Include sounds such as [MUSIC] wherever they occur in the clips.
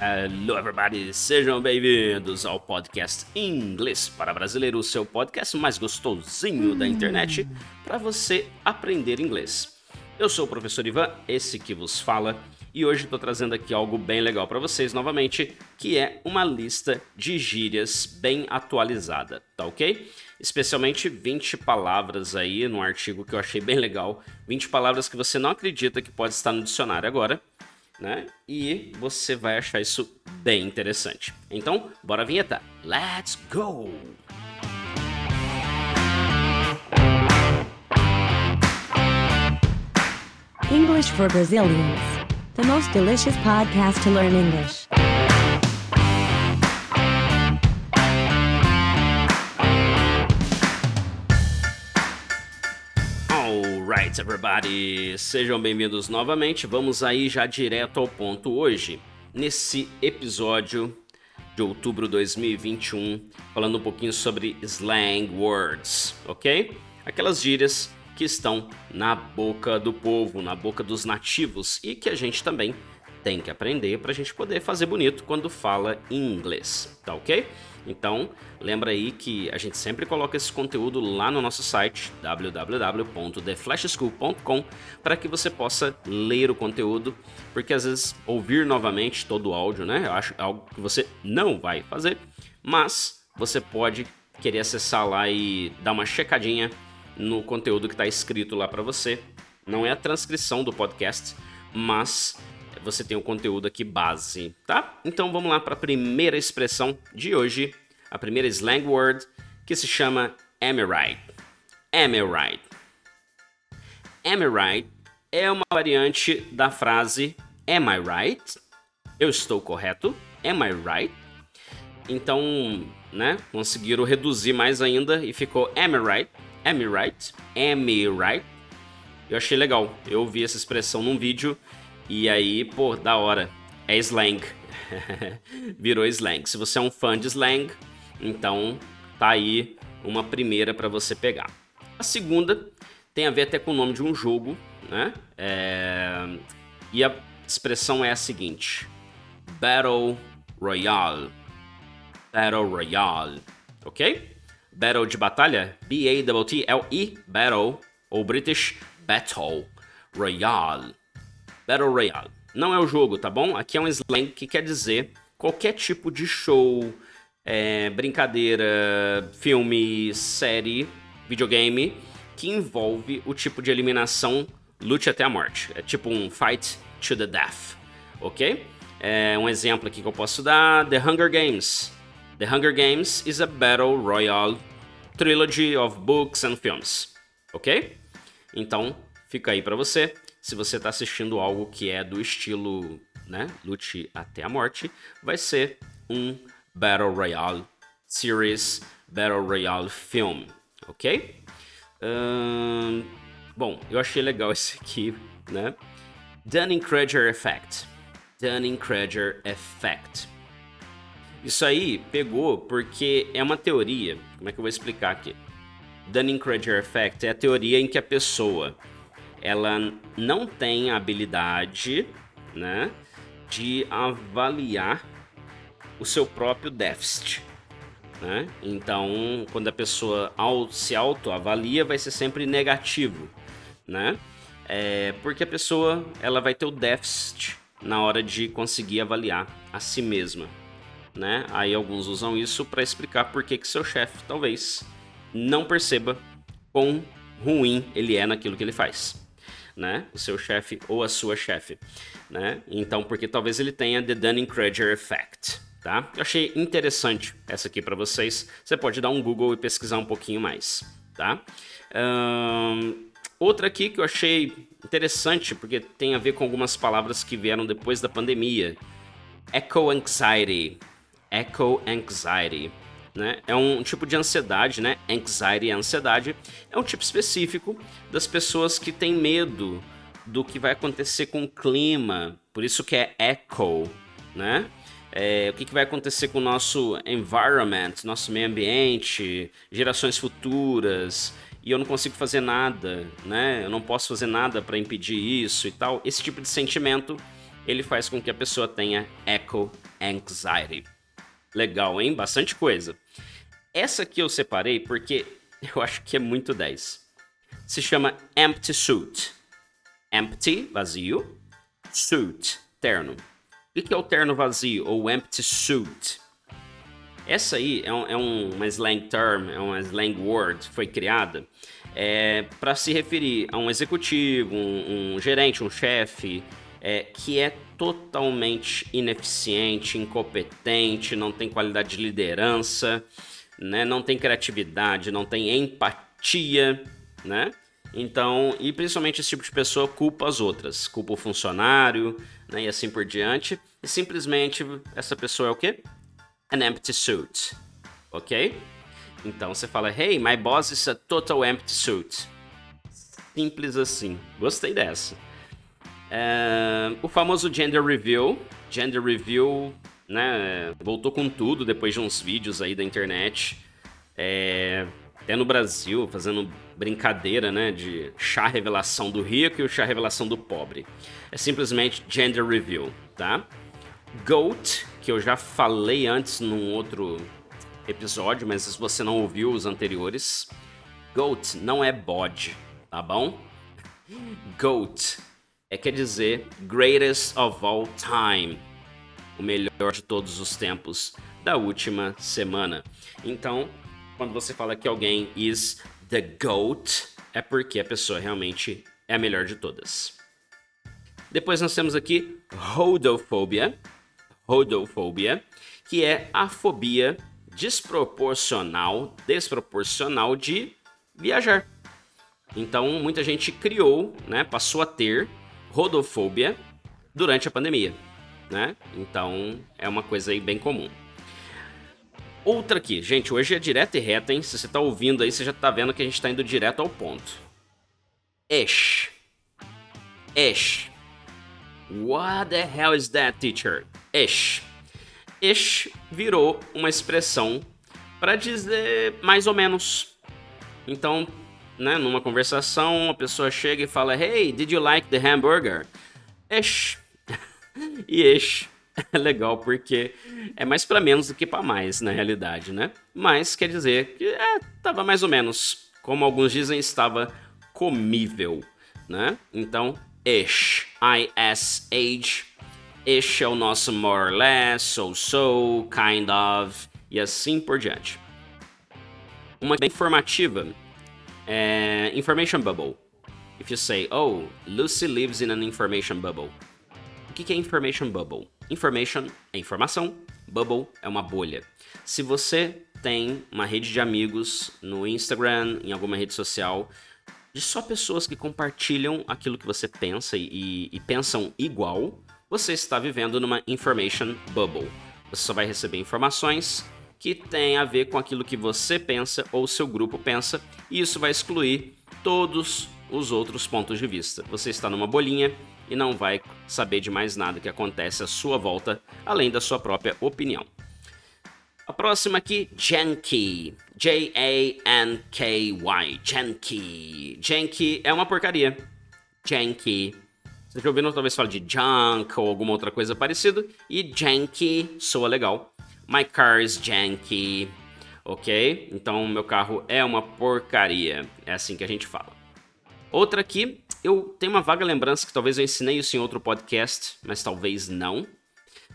Hello, everybody! Sejam bem-vindos ao podcast Inglês para Brasileiro, o seu podcast mais gostosinho da internet para você aprender inglês. Eu sou o professor Ivan, esse que vos fala, e hoje estou trazendo aqui algo bem legal para vocês novamente, que é uma lista de gírias bem atualizada, tá ok? Especialmente 20 palavras aí no artigo que eu achei bem legal, 20 palavras que você não acredita que pode estar no dicionário agora né? E você vai achar isso bem interessante. Então, bora a vinheta. Let's go! English for Brazilians. The most delicious podcast to learn English. Alright, everybody! Sejam bem-vindos novamente. Vamos aí já direto ao ponto hoje. Nesse episódio de outubro de 2021, falando um pouquinho sobre slang words, ok? Aquelas gírias que estão na boca do povo, na boca dos nativos e que a gente também tem que aprender para a gente poder fazer bonito quando fala inglês, tá ok? Então, lembra aí que a gente sempre coloca esse conteúdo lá no nosso site www.theflashschool.com para que você possa ler o conteúdo, porque às vezes ouvir novamente todo o áudio, né? Eu acho algo que você não vai fazer, mas você pode querer acessar lá e dar uma checadinha no conteúdo que está escrito lá para você. Não é a transcrição do podcast, mas você tem o conteúdo aqui base, tá? Então vamos lá para a primeira expressão de hoje, a primeira slang word, que se chama am I right? Am I right? Am I right é uma variante da frase am I right? Eu estou correto? Am I right? Então, né, conseguiram reduzir mais ainda e ficou am I right? Am I right? Am I right? Eu achei legal. Eu ouvi essa expressão num vídeo e aí, pô, da hora. É slang. [LAUGHS] Virou slang. Se você é um fã de slang, então tá aí uma primeira para você pegar. A segunda tem a ver até com o nome de um jogo, né? É... E a expressão é a seguinte: Battle Royale. Battle Royale, ok? Battle de batalha, B-A-T-T-L-E, Battle, ou British Battle Royale. Battle Royale. Não é o jogo, tá bom? Aqui é um slang que quer dizer qualquer tipo de show, é, brincadeira, filme, série, videogame que envolve o tipo de eliminação lute até a morte. É tipo um fight to the death, ok? É um exemplo aqui que eu posso dar: The Hunger Games. The Hunger Games is a battle royale trilogy of books and films, ok? Então fica aí para você se você está assistindo algo que é do estilo, né, lute até a morte, vai ser um Battle Royale series, Battle Royale film, ok? bom, eu achei legal [LAUGHS] esse aqui, né? Dunning-Kruger Effect. Dunning-Kruger Effect. Isso aí pegou porque é uma teoria. Como é que eu vou explicar aqui? Dunning-Kruger Effect é a teoria em que a pessoa ela não tem a habilidade, né, de avaliar o seu próprio déficit. Né? Então, quando a pessoa se autoavalia, vai ser sempre negativo, né? É porque a pessoa ela vai ter o déficit na hora de conseguir avaliar a si mesma, né? Aí alguns usam isso para explicar por que, que seu chefe talvez não perceba quão ruim ele é naquilo que ele faz né? O seu chefe ou a sua chefe, né? Então, porque talvez ele tenha the Dunning-Kruger effect, tá? Eu achei interessante essa aqui para vocês. Você pode dar um Google e pesquisar um pouquinho mais, tá? Um, outra aqui que eu achei interessante, porque tem a ver com algumas palavras que vieram depois da pandemia. Echo anxiety. Echo anxiety. Né? É um tipo de ansiedade, né? Anxiety, ansiedade, é um tipo específico das pessoas que têm medo do que vai acontecer com o clima, por isso que é echo, né? É, o que, que vai acontecer com o nosso environment, nosso meio ambiente, gerações futuras, e eu não consigo fazer nada, né? Eu não posso fazer nada para impedir isso e tal. Esse tipo de sentimento ele faz com que a pessoa tenha echo anxiety. Legal, hein? Bastante coisa. Essa aqui eu separei porque eu acho que é muito 10. Se chama empty suit. Empty, vazio. Suit, terno. O que é o terno vazio ou empty suit? Essa aí é, um, é uma slang term, é uma slang word, foi criada é, para se referir a um executivo, um, um gerente, um chefe, é, que é totalmente ineficiente, incompetente, não tem qualidade de liderança, né? não tem criatividade, não tem empatia, né? Então, e principalmente esse tipo de pessoa culpa as outras, culpa o funcionário, né? E assim por diante. E simplesmente essa pessoa é o quê? An empty suit, ok? Então você fala, hey, my boss is a total empty suit. Simples assim. Gostei dessa. É, o famoso gender review. Gender review, né? Voltou com tudo depois de uns vídeos aí da internet. É, até no Brasil, fazendo brincadeira, né? De chá revelação do rico e o chá revelação do pobre. É simplesmente gender review, tá? GOAT, que eu já falei antes num outro episódio, mas se você não ouviu os anteriores, GOAT não é bode, tá bom? GOAT é quer dizer Greatest of All Time, o melhor de todos os tempos da última semana. Então, quando você fala que alguém is the GOAT, é porque a pessoa realmente é a melhor de todas. Depois nós temos aqui rodofobia, rodofobia, que é a fobia desproporcional, desproporcional de viajar. Então, muita gente criou, né, passou a ter rodofobia durante a pandemia, né? Então é uma coisa aí bem comum. Outra aqui, gente, hoje é direto e reto, hein? Se você tá ouvindo aí, você já tá vendo que a gente tá indo direto ao ponto. Esh. Esh. What the hell is that, teacher? Esh. Esh virou uma expressão para dizer mais ou menos. Então, né, numa conversação, a pessoa chega e fala: Hey, did you like the hamburger? Esh. [LAUGHS] e esh é legal porque é mais para menos do que para mais, na realidade, né? Mas quer dizer que é, tava mais ou menos, como alguns dizem, estava comível, né? Então, ish, I-S-H, ish é o nosso more or less, so-so, kind of, e assim por diante. Uma bem informativa é, information bubble. If you say, oh, Lucy lives in an information bubble. O que é information bubble? Information é informação, bubble é uma bolha. Se você tem uma rede de amigos no Instagram, em alguma rede social, de só pessoas que compartilham aquilo que você pensa e, e pensam igual, você está vivendo numa information bubble. Você só vai receber informações que tem a ver com aquilo que você pensa ou seu grupo pensa, e isso vai excluir todos os outros pontos de vista. Você está numa bolinha e não vai saber de mais nada que acontece à sua volta, além da sua própria opinião. A próxima aqui, Janky. J-A-N-K-Y. Janky. Janky é uma porcaria. Janky. Você já ouviu talvez fale de junk ou alguma outra coisa parecida. E janky soa legal. My car is janky. Ok? Então, meu carro é uma porcaria. É assim que a gente fala. Outra aqui, eu tenho uma vaga lembrança que talvez eu ensinei isso em outro podcast, mas talvez não.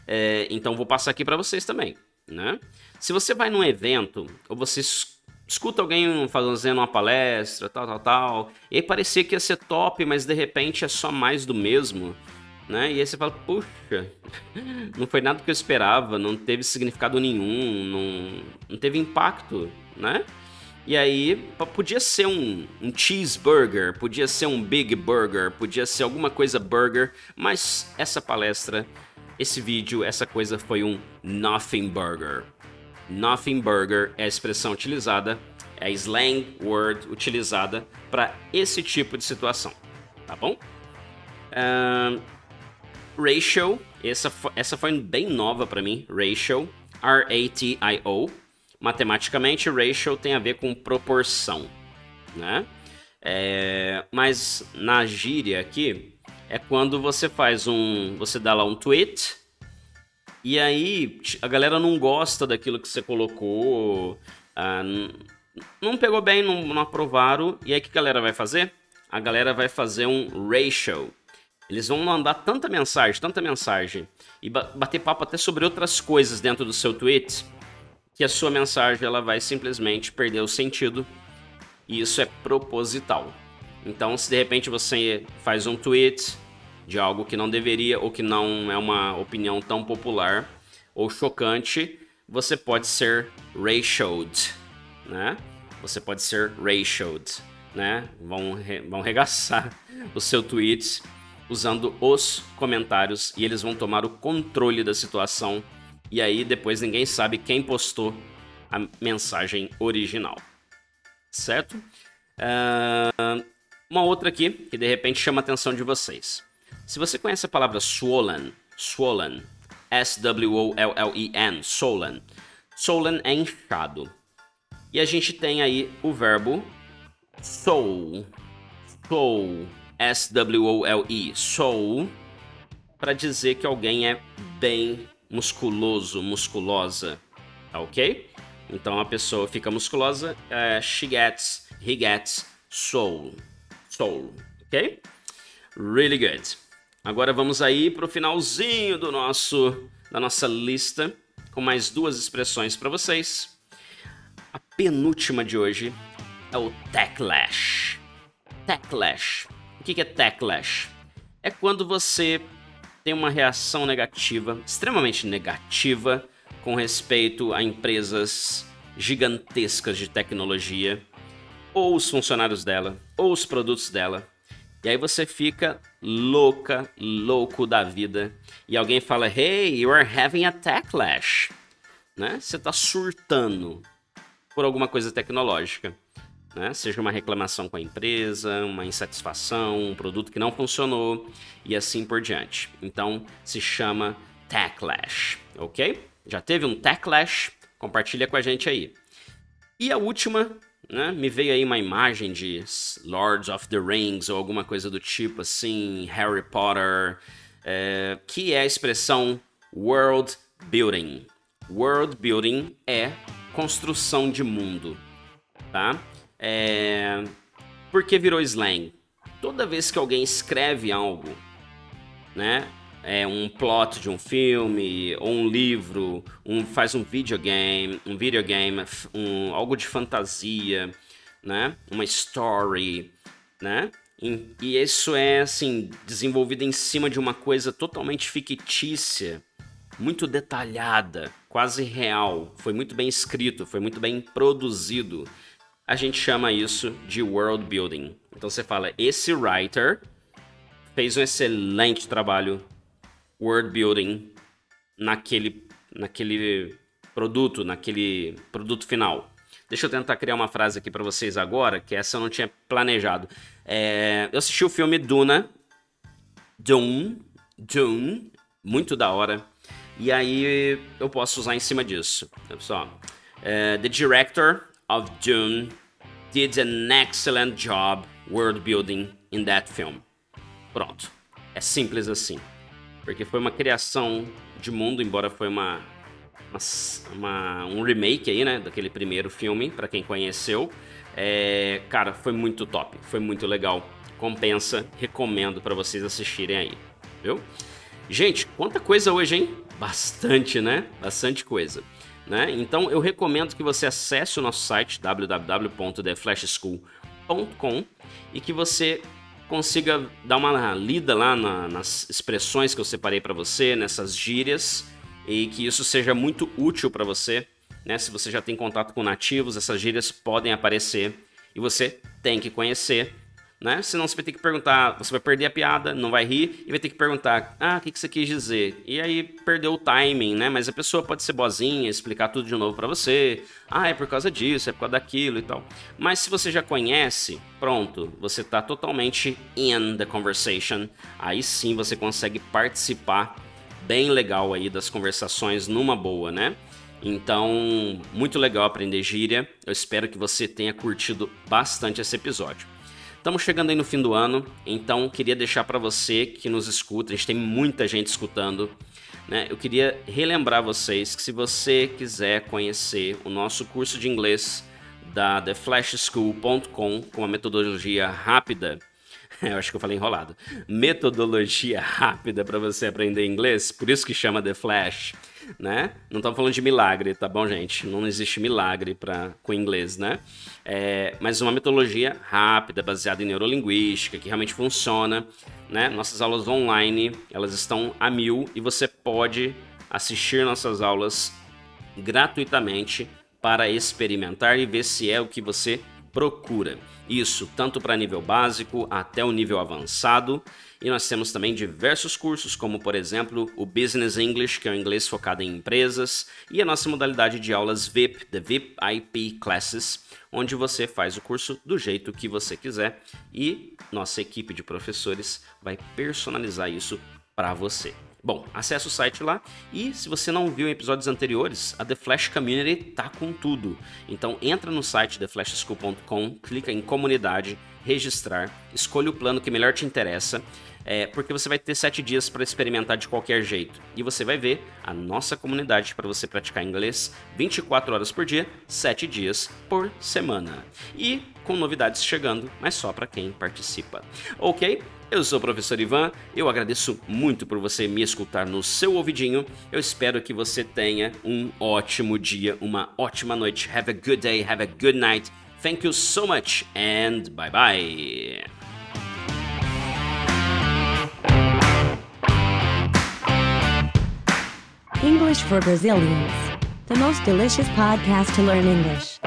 É, então, vou passar aqui para vocês também. Né? Se você vai num evento, ou você escuta alguém fazendo uma palestra, tal, tal, tal, e aí parecia que ia ser top, mas de repente é só mais do mesmo né? E aí você fala, puxa, não foi nada que eu esperava, não teve significado nenhum, não, não teve impacto, né? E aí podia ser um, um cheeseburger, podia ser um big burger, podia ser alguma coisa burger, mas essa palestra, esse vídeo, essa coisa foi um nothing burger. Nothing burger é a expressão utilizada, é a slang word utilizada para esse tipo de situação, tá bom? Uh, Ratio, essa, essa foi bem nova para mim, Ratio, R-A-T-I-O. Matematicamente, ratio tem a ver com proporção, né? É, mas na gíria aqui, é quando você faz um. Você dá lá um tweet. E aí a galera não gosta daquilo que você colocou. Ah, não pegou bem, não, não aprovaram. E aí o que a galera vai fazer? A galera vai fazer um ratio. Eles vão mandar tanta mensagem, tanta mensagem, e bater papo até sobre outras coisas dentro do seu tweet, que a sua mensagem ela vai simplesmente perder o sentido. E isso é proposital. Então, se de repente você faz um tweet de algo que não deveria ou que não é uma opinião tão popular ou chocante, você pode ser ratioed, né? Você pode ser ratioed, né? Vão, re vão regaçar [LAUGHS] o seu tweet usando os comentários e eles vão tomar o controle da situação e aí depois ninguém sabe quem postou a mensagem original, certo? Uh, uma outra aqui que de repente chama a atenção de vocês. Se você conhece a palavra swollen, swollen, S-W-O-L-L-E-N, swollen, swollen é inchado. E a gente tem aí o verbo soul, soul, S-W-O-L-E, soul, para dizer que alguém é bem musculoso, musculosa, ok? Então a pessoa fica musculosa, uh, she gets, he gets soul soul, ok? Really good. Agora vamos aí para o finalzinho do nosso da nossa lista com mais duas expressões para vocês. A penúltima de hoje é o techlash. Techlash. O que é techlash? É quando você tem uma reação negativa, extremamente negativa, com respeito a empresas gigantescas de tecnologia ou os funcionários dela, ou os produtos dela. E aí você fica louca, louco da vida. E alguém fala: Hey, you are having a techlash. Né? Você está surtando por alguma coisa tecnológica. Né? Seja uma reclamação com a empresa, uma insatisfação, um produto que não funcionou e assim por diante. Então se chama techlash, ok? Já teve um techlash? Compartilha com a gente aí. E a última né? Me veio aí uma imagem de Lords of the Rings ou alguma coisa do tipo assim, Harry Potter, é, que é a expressão world building. World building é construção de mundo, tá? É... Por que virou slang? Toda vez que alguém escreve algo, né? é, um plot de um filme ou um livro, um, faz um videogame, um videogame, um, algo de fantasia, né? Uma story, né? E, e isso é assim desenvolvido em cima de uma coisa totalmente fictícia, muito detalhada, quase real. Foi muito bem escrito, foi muito bem produzido. A gente chama isso de world building. Então você fala, esse writer fez um excelente trabalho world building naquele, naquele produto, naquele produto final. Deixa eu tentar criar uma frase aqui para vocês agora, que essa eu não tinha planejado. É, eu assisti o filme Duna, Dune, Dune, muito da hora. E aí eu posso usar em cima disso. Pessoal, é, the director of Dune did an excellent job world building in that film. Pronto. É simples assim porque foi uma criação de mundo, embora foi uma, uma, uma um remake aí, né, daquele primeiro filme, para quem conheceu. É, cara, foi muito top, foi muito legal. Compensa, recomendo para vocês assistirem aí, viu? Gente, quanta coisa hoje, hein? Bastante, né? Bastante coisa. Né? Então eu recomendo que você acesse o nosso site www.theflashschool.com e que você consiga dar uma lida lá na, nas expressões que eu separei para você, nessas gírias, e que isso seja muito útil para você. Né? Se você já tem contato com nativos, essas gírias podem aparecer e você tem que conhecer né? Senão você vai ter que perguntar, você vai perder a piada, não vai rir e vai ter que perguntar, ah, o que, que você quis dizer? E aí perdeu o timing, né? Mas a pessoa pode ser boazinha, explicar tudo de novo para você. Ah, é por causa disso, é por causa daquilo e tal. Mas se você já conhece, pronto, você tá totalmente in the conversation. Aí sim você consegue participar bem legal aí das conversações numa boa, né? Então, muito legal aprender gíria. Eu espero que você tenha curtido bastante esse episódio. Estamos chegando aí no fim do ano, então queria deixar para você que nos escuta, a gente tem muita gente escutando, né? Eu queria relembrar vocês que se você quiser conhecer o nosso curso de inglês da theflashschool.com com uma metodologia rápida, [LAUGHS] eu acho que eu falei enrolado, metodologia rápida para você aprender inglês, por isso que chama The Flash né? Não estamos falando de milagre, tá bom, gente? Não existe milagre para com inglês, né? É, mas uma metodologia rápida, baseada em neurolinguística, que realmente funciona, né? Nossas aulas online, elas estão a mil e você pode assistir nossas aulas gratuitamente para experimentar e ver se é o que você procura. Isso tanto para nível básico até o nível avançado. E nós temos também diversos cursos, como por exemplo o Business English, que é o inglês focado em empresas, e a nossa modalidade de aulas VIP, The VIP IP Classes, onde você faz o curso do jeito que você quiser e nossa equipe de professores vai personalizar isso para você. Bom, acesse o site lá e se você não viu episódios anteriores, a The Flash Community tá com tudo. Então entra no site theflashschool.com, clica em comunidade, registrar, escolha o plano que melhor te interessa, é, porque você vai ter sete dias para experimentar de qualquer jeito. E você vai ver a nossa comunidade para você praticar inglês 24 horas por dia, 7 dias por semana. E com novidades chegando, mas só para quem participa. Ok? Eu sou o professor Ivan, eu agradeço muito por você me escutar no seu ouvidinho. Eu espero que você tenha um ótimo dia, uma ótima noite. Have a good day, have a good night. Thank you so much and bye bye. English for Brazilians. The most delicious podcast to learn English.